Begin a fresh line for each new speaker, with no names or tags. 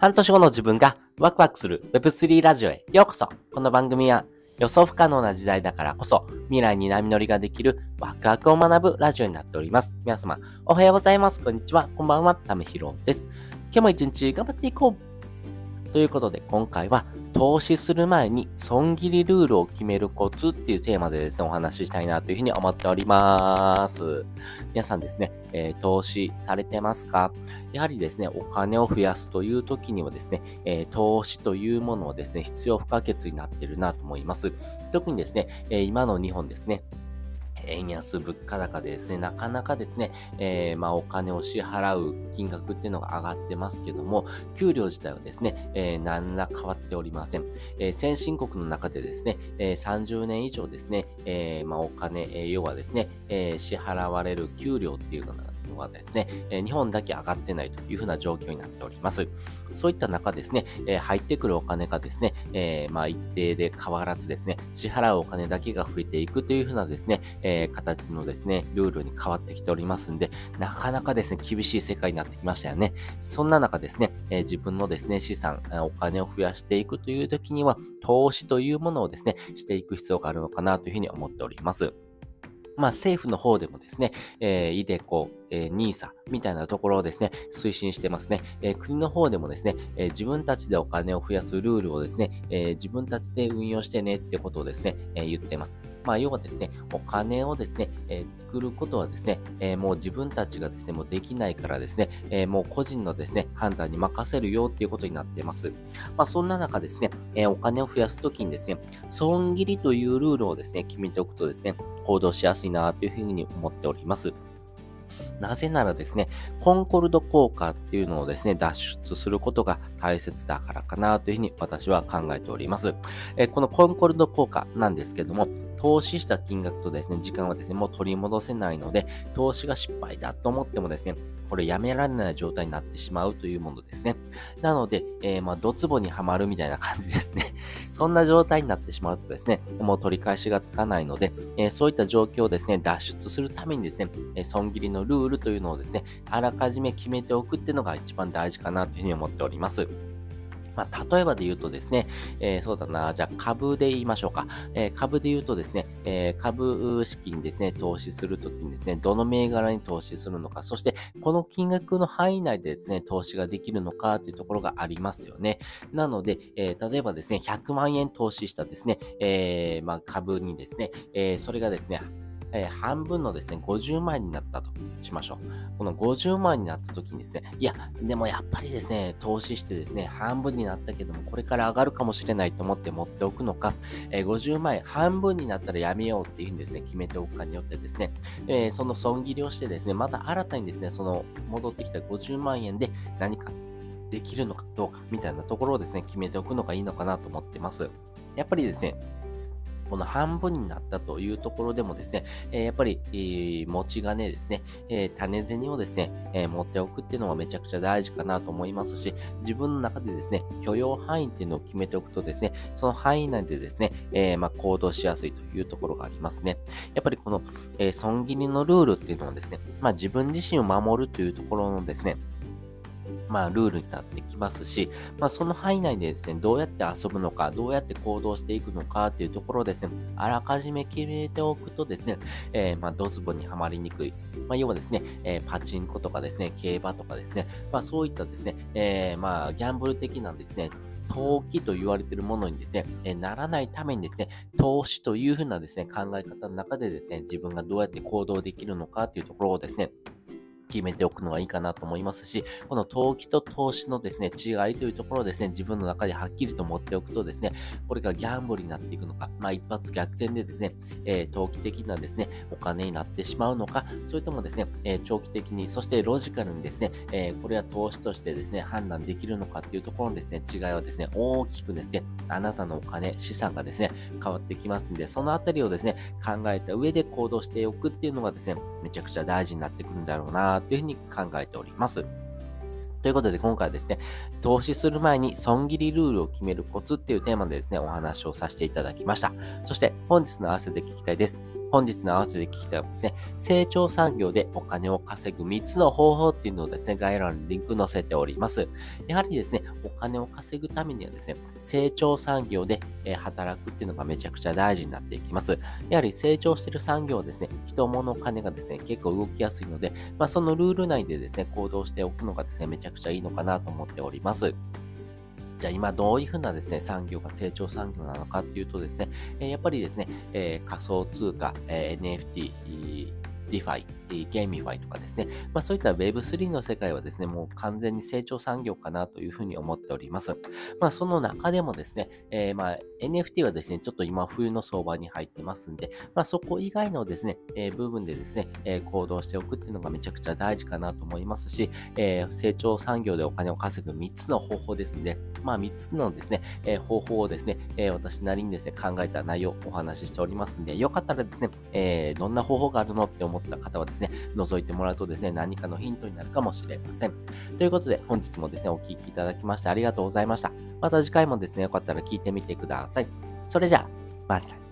半年後の自分がワクワクする Web3 ラジオへようこそこの番組は予想不可能な時代だからこそ未来に波乗りができるワクワクを学ぶラジオになっております。皆様おはようございます。こんにちは。こんばんは。ためひろです。今日も一日頑張っていこうということで今回は投資する前に損切りルールを決めるコツっていうテーマでですね、お話ししたいなというふうに思っております。皆さんですね、えー、投資されてますか？やはりですね、お金を増やすという時にはですね、えー、投資というものをですね、必要不可欠になってるなと思います。特にですね、えー、今の日本ですね、円安、物価高でですね、なかなかですね、えー、まあ、お金を支払う金額っていうのが上がってますけども、給料自体はですね、えー、何ら変わっておりません。えー、先進国の中でですね、え、30年以上ですね、え、まあ、お金、え、要はですね、え、支払われる給料っていうのがはですね、え日本だけ上がってないというふうな状況になっております。そういった中ですね、え入ってくるお金がですね、え、まあ一定で変わらずですね、支払うお金だけが増えていくというふうなですね、え、形のですね、ルールに変わってきておりますんで、なかなかですね、厳しい世界になってきましたよね。そんな中ですね、え、自分のですね、資産、お金を増やしていくという時には、投資というものをですね、していく必要があるのかなというふうに思っております。まあ政府の方でもですね、えー、イデコ、えー、NISA みたいなところをですね、推進してますね。えー、国の方でもですね、えー、自分たちでお金を増やすルールをですね、えー、自分たちで運用してねってことをですね、えー、言ってます。まあ、要はですね、お金をですね、えー、作ることはですね、えー、もう自分たちがですね、もうできないからですね、えー、もう個人のですね、判断に任せるよっていうことになっています。まあ、そんな中ですね、えお金を増やすときにですね、損切りというルールをですね、決めておくとですね、行動しやすいなというふうに思っております。なぜならですね、コンコルド効果っていうのをですね、脱出することが大切だからかなというふうに私は考えております。えこのコンコルド効果なんですけども、投資した金額とですね、時間はですね、もう取り戻せないので、投資が失敗だと思ってもですね、これやめられない状態になってしまうというものですね。なので、えー、まあ、ドツボにはまるみたいな感じですね。そんな状態になってしまうとですね、もう取り返しがつかないので、え、そういった状況をですね、脱出するためにですね、え、損切りのルールというのをですね、あらかじめ決めておくっていうのが一番大事かなというふうに思っております。まあ、例えばで言うとですね、えー、そうだな、じゃあ株で言いましょうか。えー、株で言うとですね、えー、株式にですね、投資するときにですね、どの銘柄に投資するのか、そしてこの金額の範囲内でですね、投資ができるのかというところがありますよね。なので、え例えばですね、100万円投資したですね、えまあ、株にですね、えそれがですね、えー、半分のですね、50万円になったとしましょう。この50万円になった時にですね、いや、でもやっぱりですね、投資してですね、半分になったけども、これから上がるかもしれないと思って持っておくのか、えー、50万円半分になったらやめようっていうふうにですね、決めておくかによってですね、えー、その損切りをしてですね、また新たにですね、その戻ってきた50万円で何かできるのかどうかみたいなところをですね、決めておくのがいいのかなと思ってます。やっぱりですね、この半分になったというところでもですね、え、やっぱり、持ち金ですね、え、種銭をですね、え持っておくっていうのはめちゃくちゃ大事かなと思いますし、自分の中でですね、許容範囲っていうのを決めておくとですね、その範囲内でですね、えま、行動しやすいというところがありますね。やっぱりこの、え損切りのルールっていうのはですね、まあ、自分自身を守るというところのですね、まあ、ルールになってきますし、まあ、その範囲内でですね、どうやって遊ぶのか、どうやって行動していくのかっていうところをですね、あらかじめ決めておくとですね、えー、まあ、ドツボにはまりにくい。まあ、要はですね、えー、パチンコとかですね、競馬とかですね、まあ、そういったですね、えー、まあ、ギャンブル的なですね、投機と言われているものにですね、えならないためにですね、投資というふうなですね、考え方の中でですね、自分がどうやって行動できるのかっていうところをですね、決めておくのがいいかなと思いますし、この投機と投資のですね、違いというところをですね、自分の中ではっきりと持っておくとですね、これがギャンブルになっていくのか、まあ一発逆転でですね、えー、投機的なですね、お金になってしまうのか、それともですね、えー、長期的に、そしてロジカルにですね、えー、これは投資としてですね、判断できるのかっていうところのですね、違いはですね、大きくですね、あなたのお金、資産がですね、変わってきますんで、そのあたりをですね、考えた上で行動しておくっていうのがですね、めちゃくちゃ大事になってくるんだろうなっていうふうに考えております。ということで今回はですね、投資する前に損切りルールを決めるコツっていうテーマでですね、お話をさせていただきました。そして本日の合わせて聞きたいです。本日の合わせて聞きたいですね、成長産業でお金を稼ぐ3つの方法っていうのをですね、概要欄にリンク載せております。やはりですね、お金を稼ぐためにはですね、成長産業で、働くっていうのがめちゃくちゃ大事になっていきます。やはり成長してる産業はですね、人物金がですね、結構動きやすいので、まあ、そのルール内でですね、行動しておくのがですね、めちゃくちゃいいのかなと思っております。じゃあ今どういうふうなですね、産業が成長産業なのかっていうとですね、やっぱりですね、仮想通貨、NFT ー、NFT、DeFi、 GameFi とかですね、まあそういった Web3 の世界はですね、もう完全に成長産業かなというふうに思っております。まあその中でもですね、えー、まあ NFT はですね、ちょっと今冬の相場に入ってますんで、まあそこ以外のですね、えー、部分でですね、えー、行動しておくっていうのがめちゃくちゃ大事かなと思いますし、えー、成長産業でお金を稼ぐ3つの方法ですんで、まあ3つのですね、え、方法をですね、え、私なりにですね、考えた内容をお話ししておりますんで、よかったらですね、え、どんな方法があるのって思った方はですね、覗いてもらうとですね、何かのヒントになるかもしれません。ということで、本日もですね、お聴きいただきましてありがとうございました。また次回もですね、よかったら聞いてみてください。それじゃあ、また。